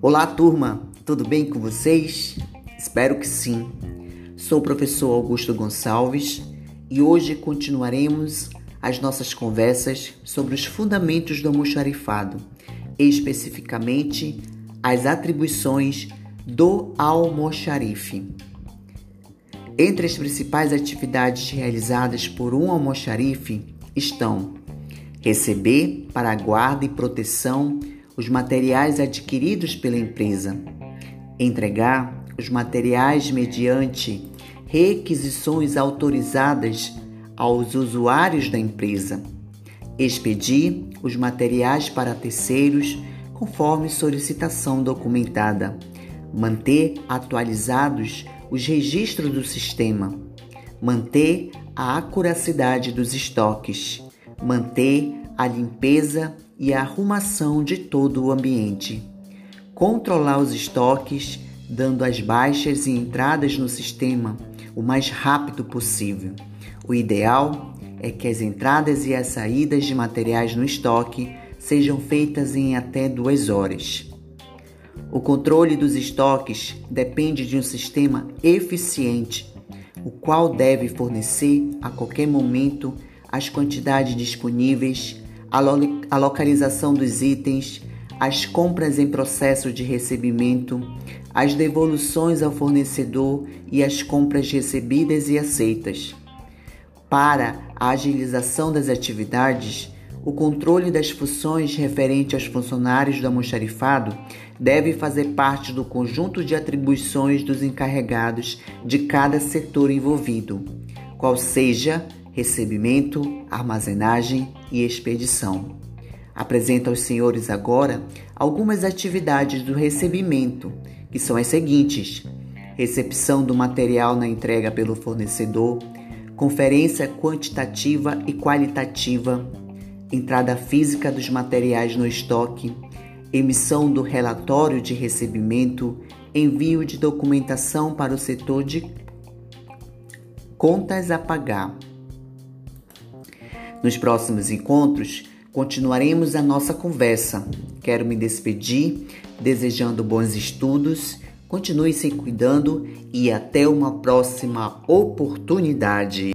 Olá, turma, tudo bem com vocês? Espero que sim. Sou o professor Augusto Gonçalves e hoje continuaremos as nossas conversas sobre os fundamentos do almoxarifado, especificamente as atribuições do almoxarife. Entre as principais atividades realizadas por um almoxarife estão receber para a guarda e proteção os materiais adquiridos pela empresa, entregar os materiais mediante requisições autorizadas aos usuários da empresa, expedir os materiais para terceiros conforme solicitação documentada, manter atualizados os registros do sistema, manter a acuracidade dos estoques, manter a limpeza e a arrumação de todo o ambiente, controlar os estoques, dando as baixas e entradas no sistema o mais rápido possível. O ideal é que as entradas e as saídas de materiais no estoque sejam feitas em até duas horas. O controle dos estoques depende de um sistema eficiente, o qual deve fornecer a qualquer momento as quantidades disponíveis a, lo a localização dos itens, as compras em processo de recebimento, as devoluções ao fornecedor e as compras recebidas e aceitas. Para a agilização das atividades, o controle das funções referente aos funcionários do almoxarifado deve fazer parte do conjunto de atribuições dos encarregados de cada setor envolvido, qual seja recebimento, armazenagem e expedição. Apresento aos senhores agora algumas atividades do recebimento, que são as seguintes: recepção do material na entrega pelo fornecedor, conferência quantitativa e qualitativa, entrada física dos materiais no estoque, emissão do relatório de recebimento, envio de documentação para o setor de contas a pagar. Nos próximos encontros, continuaremos a nossa conversa. Quero me despedir desejando bons estudos, continue se cuidando e até uma próxima oportunidade.